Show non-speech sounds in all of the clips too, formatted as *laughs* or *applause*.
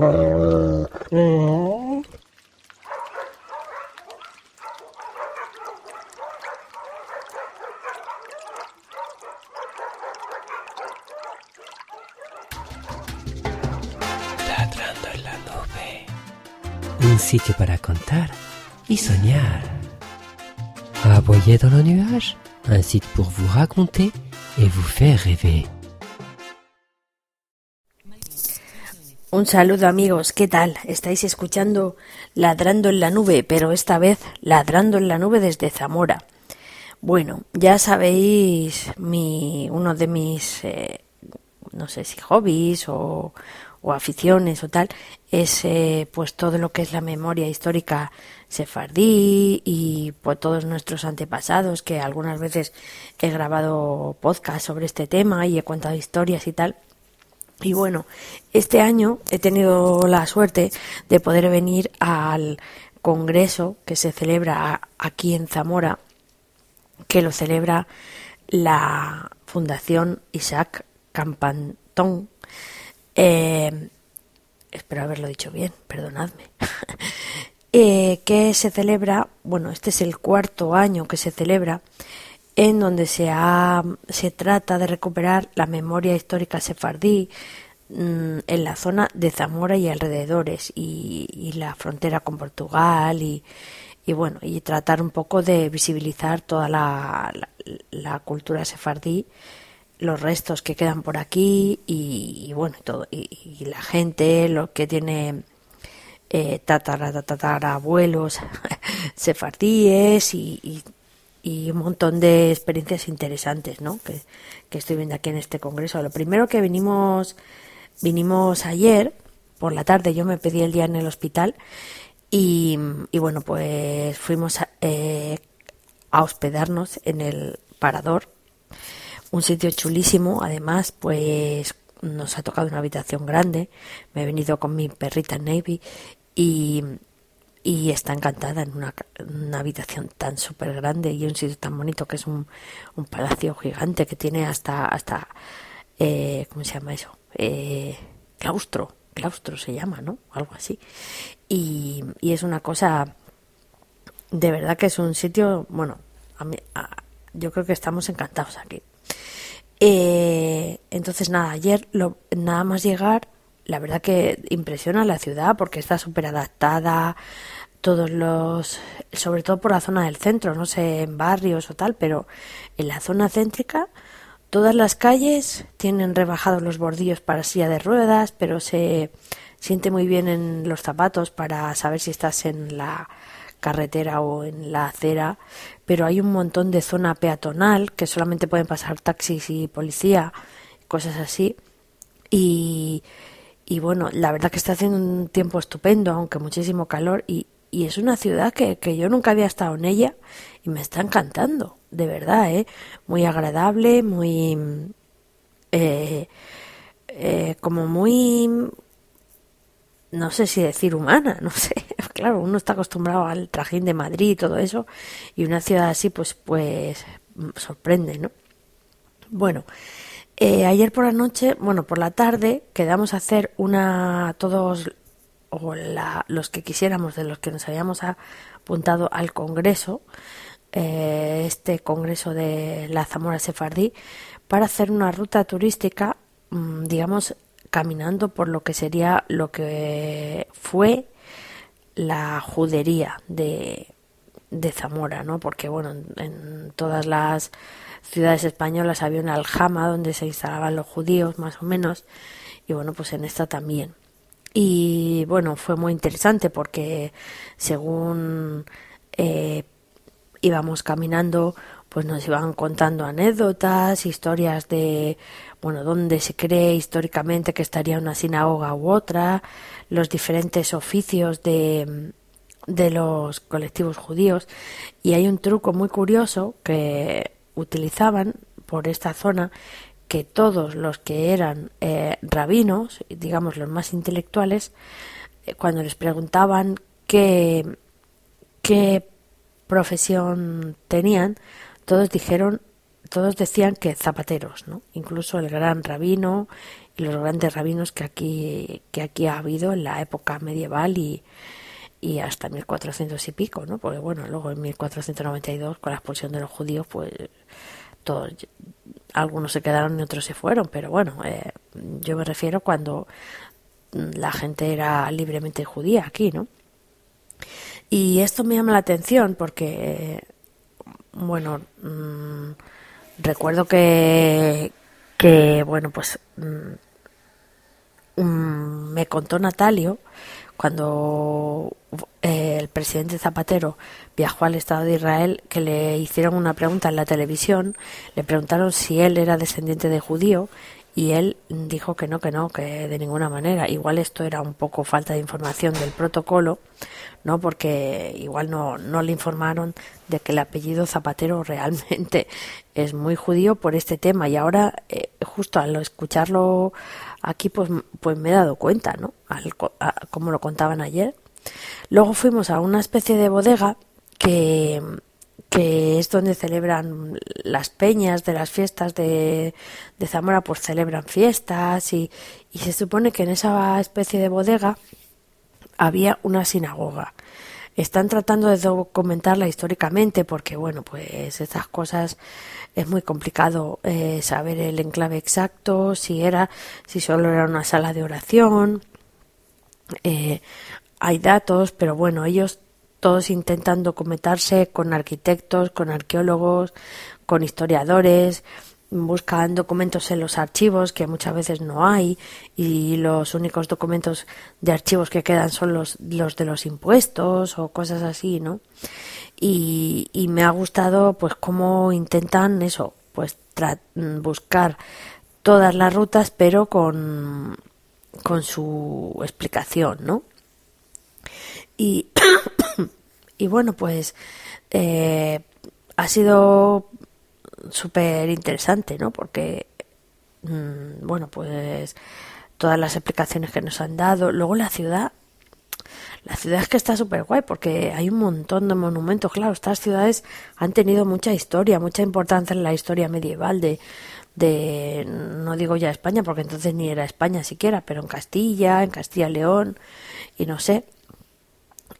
Un sitio para contar y soñar. Aboyer dans le nuage, un site pour vous raconter et vous faire rêver. Un saludo amigos, ¿qué tal? Estáis escuchando Ladrando en la nube, pero esta vez Ladrando en la nube desde Zamora. Bueno, ya sabéis mi, uno de mis, eh, no sé si hobbies o, aficiones o tal, es eh, pues todo lo que es la memoria histórica sefardí y pues todos nuestros antepasados, que algunas veces he grabado podcast sobre este tema y he contado historias y tal. Y bueno, este año he tenido la suerte de poder venir al congreso que se celebra aquí en Zamora, que lo celebra la Fundación Isaac Campantón, eh, espero haberlo dicho bien, perdonadme, *laughs* eh, que se celebra, bueno, este es el cuarto año que se celebra, en donde se, ha, se trata de recuperar la memoria histórica sefardí mm, en la zona de Zamora y alrededores y, la frontera con Portugal y, bueno y tratar un poco de visibilizar toda la, la cultura sefardí los restos que quedan por aquí y, bueno todo y, la gente lo que tiene eh, tatara, abuelos *laughs* sefardíes y, un montón de experiencias interesantes ¿no? que, que estoy viendo aquí en este congreso lo primero que vinimos vinimos ayer por la tarde yo me pedí el día en el hospital y, y bueno pues fuimos a, eh, a hospedarnos en el parador un sitio chulísimo, además, pues nos ha tocado una habitación grande. Me he venido con mi perrita Navy y, y está encantada en una, habitación tan súper grande y un sitio tan bonito que es un, un palacio gigante que tiene hasta, hasta eh, ¿cómo se llama eso? Eh, claustro, claustro se llama, ¿no? Algo así. Y, y es una cosa, de verdad que es un sitio, bueno, a mí, yo creo que estamos encantados aquí. Eh, entonces, nada, ayer lo, nada más llegar, la verdad que impresiona la ciudad porque está súper adaptada, todos los, sobre todo por la zona del centro, no sé, en barrios o tal, pero en la zona céntrica, todas las calles tienen rebajados los bordillos para silla de ruedas, pero se siente muy bien en los zapatos para saber si estás en la carretera o en la acera, pero hay un montón de zona peatonal que solamente pueden pasar taxis y policía, cosas así. Y, y bueno, la verdad que está haciendo un tiempo estupendo, aunque muchísimo calor, y, es una ciudad que, que, yo nunca había estado en ella y me está encantando, de verdad, ¿eh? Muy agradable, muy... Eh, eh, como muy no sé si decir humana, *laughs* no sé. Claro, uno está acostumbrado al trajín de Madrid y todo eso, y una ciudad así, pues, pues sorprende, ¿no? Bueno, eh, ayer por la noche, bueno, por la tarde, quedamos a hacer una, todos, o los que quisiéramos, de los que nos habíamos apuntado al congreso, eh, este congreso de la Zamora Sefardí, para hacer una ruta turística, mm, digamos, caminando por lo que sería lo que fue la judería de, de Zamora, ¿no? Porque, bueno, en, todas las ciudades españolas había una aljama donde se instalaban los judíos, más o menos, y bueno, pues en esta también. Y bueno, fue muy interesante porque según eh, íbamos caminando, pues nos iban contando anécdotas, historias de, bueno, dónde se cree históricamente que estaría una sinagoga u otra, los diferentes oficios de, de los colectivos judíos. Y hay un truco muy curioso que utilizaban por esta zona que todos los que eran eh, rabinos, digamos los más intelectuales, eh, cuando les preguntaban qué, qué profesión tenían, todos dijeron todos decían que zapateros, ¿no? Incluso el gran rabino y los grandes rabinos que aquí, que aquí ha habido en la época medieval y, y hasta 1400 y pico, ¿no? Porque bueno, luego en 1492 con la expulsión de los judíos, pues todos, algunos se quedaron y otros se fueron, pero bueno, eh, yo me refiero cuando la gente era libremente judía aquí, ¿no? Y esto me llama la atención porque, bueno, mm, recuerdo que, que bueno, pues mm, mm, me contó Natalio cuando eh, el presidente Zapatero viajó al Estado de Israel, que le hicieron una pregunta en la televisión, le preguntaron si él era descendiente de judío y él dijo que no, que no, que de ninguna manera. Igual esto era un poco falta de información del protocolo, ¿no? Porque igual no, no le informaron de que el apellido Zapatero realmente *laughs* es muy judío por este tema y ahora eh, justo al escucharlo aquí pues, pues me he dado cuenta, ¿no? como lo contaban ayer. Luego fuimos a una especie de bodega que, que es donde celebran las peñas de las fiestas de, de Zamora, pues celebran fiestas y, y se supone que en esa especie de bodega había una sinagoga están tratando de documentarla históricamente porque bueno pues estas cosas es muy complicado eh, saber el enclave exacto si era si solo era una sala de oración eh, hay datos pero bueno ellos todos intentan documentarse con arquitectos con arqueólogos con historiadores buscan documentos en los archivos que muchas veces no hay y los únicos documentos de archivos que quedan son los, los de los impuestos o cosas así, ¿no? Y, y me ha gustado pues cómo intentan eso, pues buscar todas las rutas pero con, con su explicación, ¿no? Y, *coughs* y bueno, pues eh, ha sido súper interesante, ¿no? Porque, mm, bueno, pues todas las explicaciones que nos han dado. Luego la ciudad, la ciudad es que está súper guay porque hay un montón de monumentos. Claro, estas ciudades han tenido mucha historia, mucha importancia en la historia medieval de, de no digo ya España porque entonces ni era España siquiera, pero en Castilla, en Castilla León y no sé.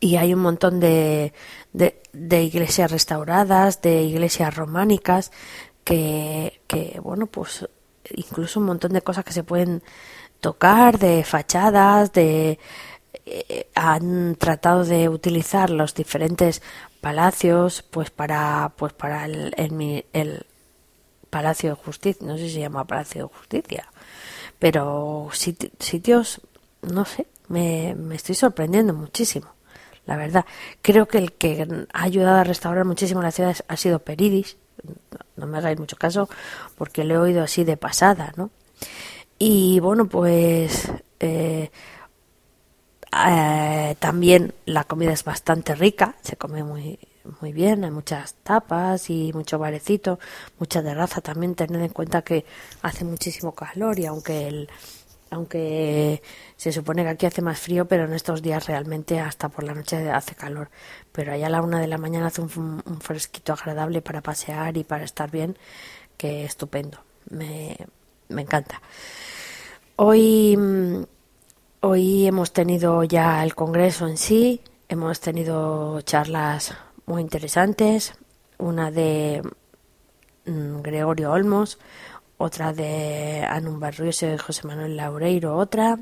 Y hay un montón de, de, iglesias restauradas, de iglesias románicas, que, que, bueno, pues incluso un montón de cosas que se pueden tocar, de fachadas, de eh, han tratado de utilizar los diferentes palacios pues para pues para el, el, el Palacio de Justicia, no sé si se llama Palacio de Justicia, pero sitios, no sé, me, me estoy sorprendiendo muchísimo la verdad. Creo que el que ha ayudado a restaurar muchísimo la ciudad ha sido Peridis, no me hagáis mucho caso porque lo he oído así de pasada, ¿no? Y bueno, pues eh, eh, también la comida es bastante rica, se come muy muy bien, hay muchas tapas y mucho barecito, mucha terraza también, tened en cuenta que hace muchísimo calor y aunque el aunque se supone que aquí hace más frío, pero en estos días realmente hasta por la noche hace calor. Pero allá a la una de la mañana hace un, fresquito agradable para pasear y para estar bien, que estupendo. Me, me encanta. Hoy, hoy hemos tenido ya el congreso en sí, hemos tenido charlas muy interesantes, una de mm, Gregorio Olmos, otra de Anun Barrios y José Manuel Laureiro, otra.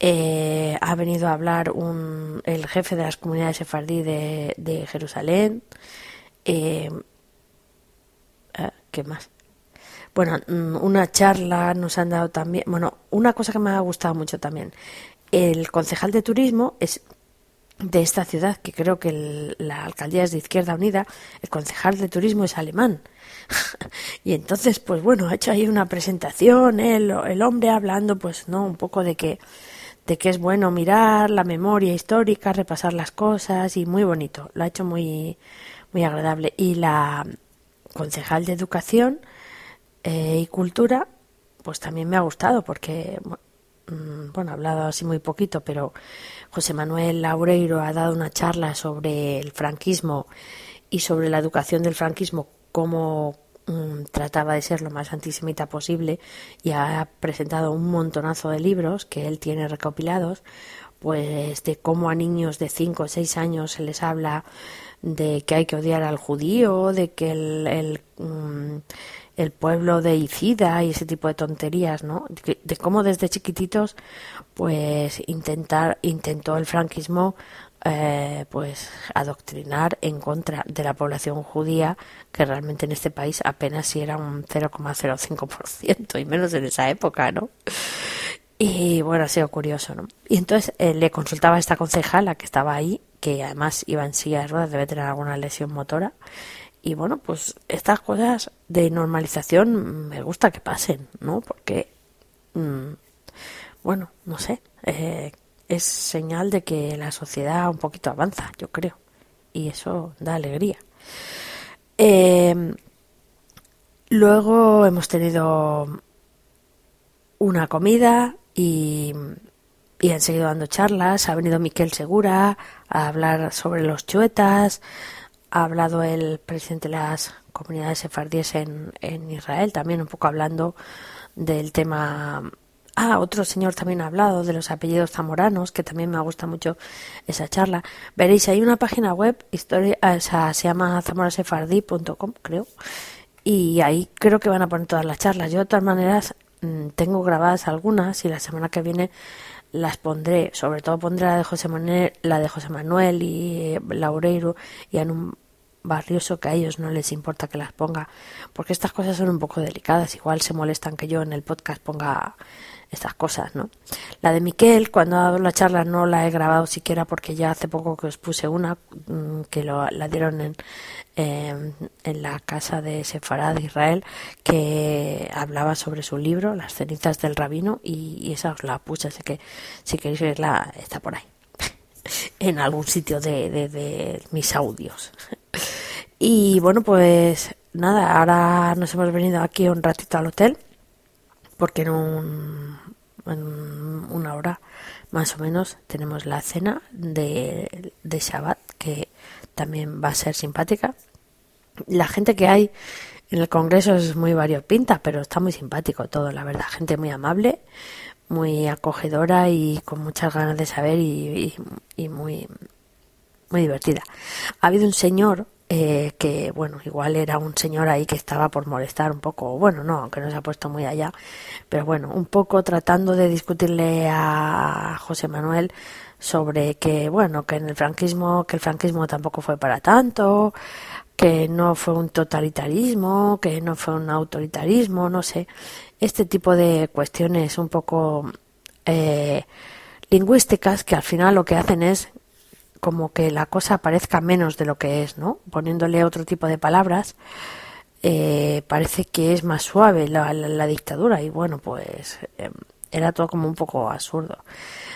Eh, ha venido a hablar un, el jefe de las comunidades sefardí de, de Jerusalén. Eh, ah, ¿Qué más? Bueno, mm, una charla nos han dado también. Bueno, una cosa que me ha gustado mucho también. El concejal de turismo es de esta ciudad, que creo que la alcaldía es de Izquierda Unida, el concejal de turismo es alemán. *laughs* y entonces, pues bueno, ha hecho ahí una presentación, el, el hombre hablando, pues no, un poco de que, de que es bueno mirar la memoria histórica, repasar las cosas y muy bonito, lo ha hecho muy, muy agradable. Y la concejal de Educación eh, y Cultura, pues también me ha gustado porque, bueno, ha hablado así muy poquito, pero José Manuel Laureiro ha dado una charla sobre el franquismo y sobre la educación del franquismo, cómo mm, trataba de ser lo más antisemita posible y ha presentado un montonazo de libros que él tiene recopilados, pues de cómo a niños de 5 o 6 años se les habla de que hay que odiar al judío, de que el, el, mm, el pueblo de Icida y ese tipo de tonterías, ¿no? De, de cómo desde chiquititos, pues intentar, intentó el franquismo eh, pues adoctrinar en contra de la población judía que realmente en este país apenas si era un 0,05% y menos en esa época, ¿no? Y bueno, ha sido curioso, ¿no? Y entonces eh, le consultaba a esta concejala que estaba ahí, que además iba en silla de ruedas, debe tener alguna lesión motora. Y bueno, pues estas cosas de normalización me gusta que pasen, ¿no? Porque, mmm, bueno, no sé, eh, es señal de que la sociedad un poquito avanza, yo creo. Y eso da alegría. Eh, luego hemos tenido una comida y, han seguido dando charlas. Ha venido Miquel Segura a hablar sobre los chuetas. Ha hablado el presidente de las comunidades sefardíes en, en Israel, también un poco hablando del tema Ah, otro señor también ha hablado de los apellidos zamoranos, que también me gusta mucho esa charla. Veréis, hay una página web, historia, o sea, se llama zamorasefardí.com, creo, y ahí creo que van a poner todas las charlas. Yo, de todas maneras, tengo grabadas algunas y la semana que viene las pondré, sobre todo pondré la de José Manuel, la de José Manuel y eh, Laureiro y en un barrioso que a ellos no les importa que las ponga, porque estas cosas son un poco delicadas, igual se molestan que yo en el podcast ponga estas cosas, ¿no? La de Miquel, cuando ha dado la charla, no la he grabado siquiera porque ya hace poco que os puse una mm, que lo, la dieron en, eh, en la casa de Sefarad de Israel, que hablaba sobre su libro, Las cenizas del rabino, y, y esa os la puse, así que si queréis verla, está por ahí, *laughs* en algún sitio de, de, de mis audios. Y bueno, pues nada, ahora nos hemos venido aquí un ratito al hotel porque en, un, en una hora más o menos tenemos la cena de, de Shabbat que también va a ser simpática. La gente que hay en el Congreso es muy variopinta, pero está muy simpático todo, la verdad. Gente muy amable, muy acogedora y con muchas ganas de saber y, y, y muy, muy divertida. Ha habido un señor eh, que bueno, igual era un señor ahí que estaba por molestar un poco, bueno, no, aunque no se ha puesto muy allá, pero bueno, un poco tratando de discutirle a José Manuel sobre que, bueno, que en el franquismo, que el franquismo tampoco fue para tanto, que no fue un totalitarismo, que no fue un autoritarismo, no sé, este tipo de cuestiones un poco eh, lingüísticas que al final lo que hacen es como que la cosa parezca menos de lo que es, ¿no? Poniéndole otro tipo de palabras, eh, parece que es más suave la, la, la dictadura y bueno, pues eh, era todo como un poco absurdo.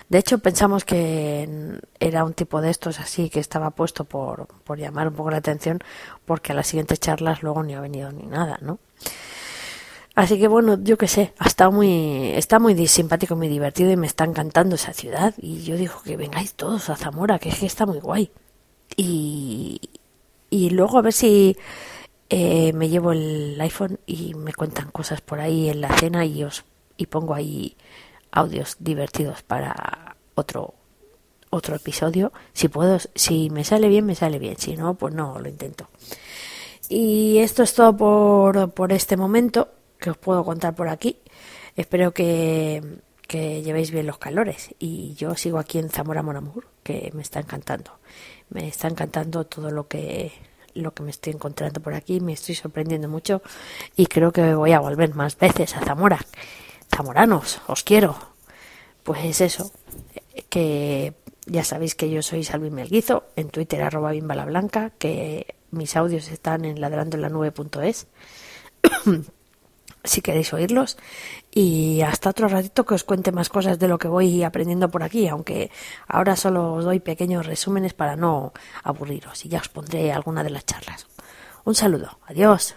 De hecho, pensamos que era un tipo de estos así que estaba puesto por, por llamar un poco la atención porque a las siguientes charlas luego ni ha venido ni nada, ¿no? Así que bueno, yo qué sé, ha estado muy, está muy simpático, muy divertido y me está encantando esa ciudad. Y yo digo que vengáis todos a Zamora, que es que está muy guay. Y, y luego a ver si eh, me llevo el iPhone y me cuentan cosas por ahí en la cena y os y pongo ahí audios divertidos para otro otro episodio. Si puedo, si me sale bien, me sale bien. Si no, pues no, lo intento. Y esto es todo por, por este momento que os puedo contar por aquí. Espero que, que llevéis bien los calores y yo sigo aquí en Zamora Monamur, que me está encantando. Me está encantando todo lo que lo que me estoy encontrando por aquí, me estoy sorprendiendo mucho y creo que voy a volver más veces a Zamora. Zamoranos, os quiero. Pues eso, que ya sabéis que yo soy Salvi Melguizo, en Twitter arroba bimbalablanca, que mis audios están en ladrandoenlanube.es si queréis oírlos. Y hasta otro ratito que os cuente más cosas de lo que voy aprendiendo por aquí, aunque ahora solo os doy pequeños resúmenes para no aburriros y ya os pondré alguna de las charlas. Un saludo, adiós.